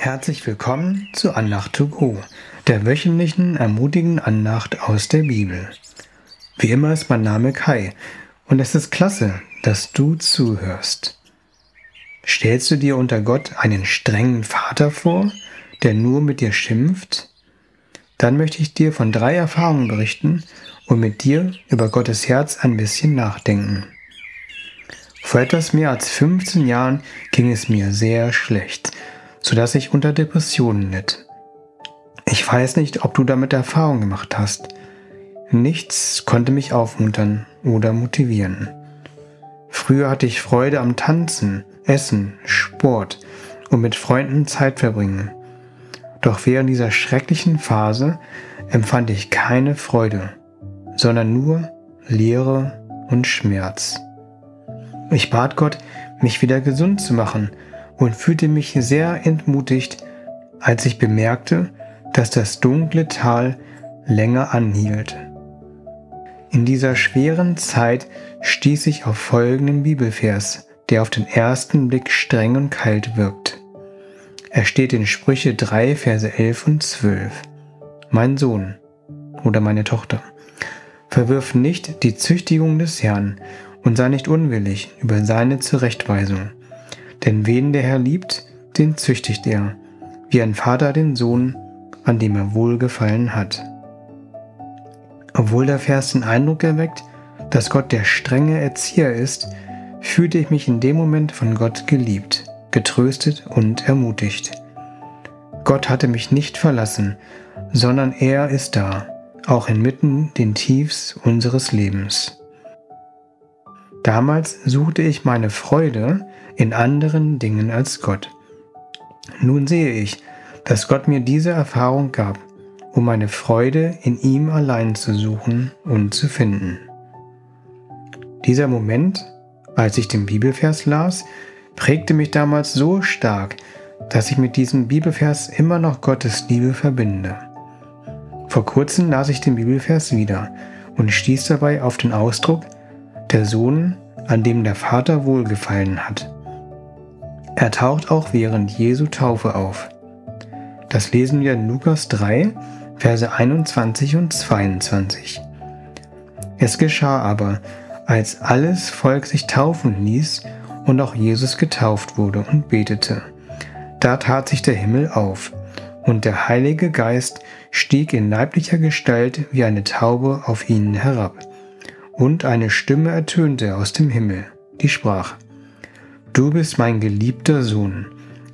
Herzlich willkommen zu Andacht to go, der wöchentlichen ermutigenden Andacht aus der Bibel. Wie immer ist mein Name Kai und es ist klasse, dass du zuhörst. Stellst du dir unter Gott einen strengen Vater vor, der nur mit dir schimpft? Dann möchte ich dir von drei Erfahrungen berichten und mit dir über Gottes Herz ein bisschen nachdenken. Vor etwas mehr als 15 Jahren ging es mir sehr schlecht sodass ich unter Depressionen litt. Ich weiß nicht, ob du damit Erfahrung gemacht hast. Nichts konnte mich aufmuntern oder motivieren. Früher hatte ich Freude am Tanzen, Essen, Sport und mit Freunden Zeit verbringen. Doch während dieser schrecklichen Phase empfand ich keine Freude, sondern nur Leere und Schmerz. Ich bat Gott, mich wieder gesund zu machen und fühlte mich sehr entmutigt, als ich bemerkte, dass das dunkle Tal länger anhielt. In dieser schweren Zeit stieß ich auf folgenden Bibelvers, der auf den ersten Blick streng und kalt wirkt. Er steht in Sprüche 3, Verse 11 und 12. Mein Sohn oder meine Tochter, verwirf nicht die Züchtigung des Herrn und sei nicht unwillig über seine Zurechtweisung denn wen der Herr liebt, den züchtigt er, wie ein Vater den Sohn, an dem er wohlgefallen hat. Obwohl der Vers den Eindruck erweckt, dass Gott der strenge Erzieher ist, fühlte ich mich in dem Moment von Gott geliebt, getröstet und ermutigt. Gott hatte mich nicht verlassen, sondern er ist da, auch inmitten den Tiefs unseres Lebens. Damals suchte ich meine Freude in anderen Dingen als Gott. Nun sehe ich, dass Gott mir diese Erfahrung gab, um meine Freude in ihm allein zu suchen und zu finden. Dieser Moment, als ich den Bibelvers las, prägte mich damals so stark, dass ich mit diesem Bibelvers immer noch Gottes Liebe verbinde. Vor kurzem las ich den Bibelvers wieder und stieß dabei auf den Ausdruck, der Sohn, an dem der Vater wohlgefallen hat. Er taucht auch während Jesu Taufe auf. Das lesen wir in Lukas 3, Verse 21 und 22. Es geschah aber, als alles Volk sich taufen ließ und auch Jesus getauft wurde und betete. Da tat sich der Himmel auf, und der Heilige Geist stieg in leiblicher Gestalt wie eine Taube auf ihnen herab. Und eine Stimme ertönte aus dem Himmel, die sprach, Du bist mein geliebter Sohn,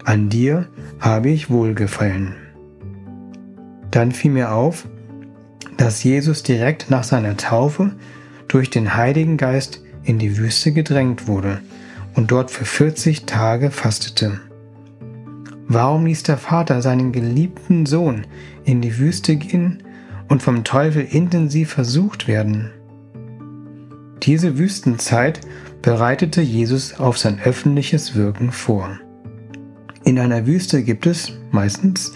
an dir habe ich wohlgefallen. Dann fiel mir auf, dass Jesus direkt nach seiner Taufe durch den Heiligen Geist in die Wüste gedrängt wurde und dort für 40 Tage fastete. Warum ließ der Vater seinen geliebten Sohn in die Wüste gehen und vom Teufel intensiv versucht werden? Diese Wüstenzeit bereitete Jesus auf sein öffentliches Wirken vor. In einer Wüste gibt es meistens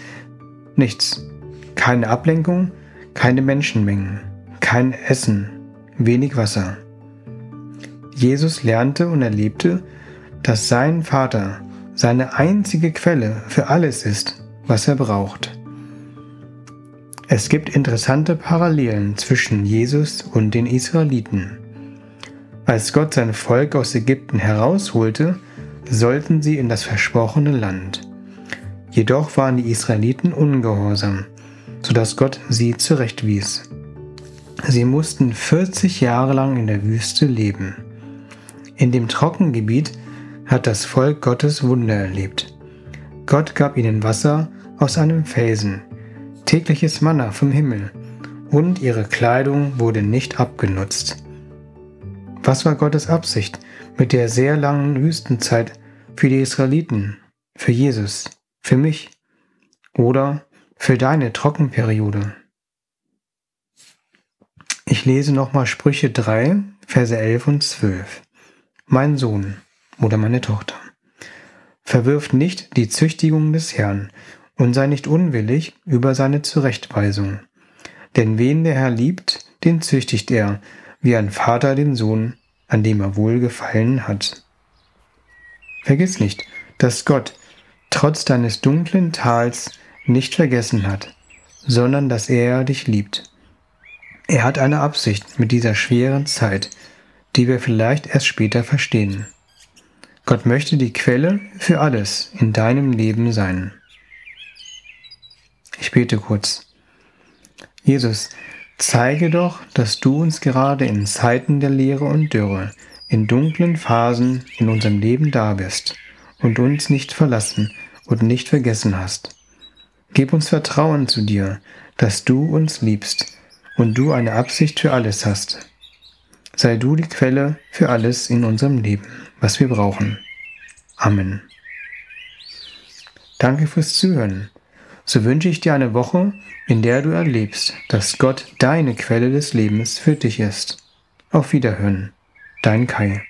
nichts. Keine Ablenkung, keine Menschenmengen, kein Essen, wenig Wasser. Jesus lernte und erlebte, dass sein Vater seine einzige Quelle für alles ist, was er braucht. Es gibt interessante Parallelen zwischen Jesus und den Israeliten. Als Gott sein Volk aus Ägypten herausholte, sollten sie in das versprochene Land. Jedoch waren die Israeliten ungehorsam, sodass Gott sie zurechtwies. Sie mussten 40 Jahre lang in der Wüste leben. In dem Trockengebiet hat das Volk Gottes Wunder erlebt. Gott gab ihnen Wasser aus einem Felsen, tägliches Manna vom Himmel, und ihre Kleidung wurde nicht abgenutzt. Was war Gottes Absicht mit der sehr langen Wüstenzeit für die Israeliten, für Jesus, für mich oder für deine Trockenperiode? Ich lese nochmal Sprüche 3, Verse 11 und 12. Mein Sohn oder meine Tochter, verwirf nicht die Züchtigung des Herrn und sei nicht unwillig über seine Zurechtweisung. Denn wen der Herr liebt, den züchtigt er, wie ein Vater den Sohn, an dem er wohlgefallen hat. Vergiss nicht, dass Gott, trotz deines dunklen Tals nicht vergessen hat, sondern dass er dich liebt. Er hat eine Absicht mit dieser schweren Zeit, die wir vielleicht erst später verstehen. Gott möchte die Quelle für alles in deinem Leben sein. Ich bete kurz. Jesus, zeige doch, dass du uns gerade in Zeiten der Leere und Dürre, in dunklen Phasen in unserem Leben da bist und uns nicht verlassen und nicht vergessen hast. Gib uns Vertrauen zu dir, dass du uns liebst und du eine Absicht für alles hast. Sei du die Quelle für alles in unserem Leben, was wir brauchen. Amen. Danke fürs Zuhören. So wünsche ich dir eine Woche, in der du erlebst, dass Gott deine Quelle des Lebens für dich ist. Auf Wiederhören. Dein Kai.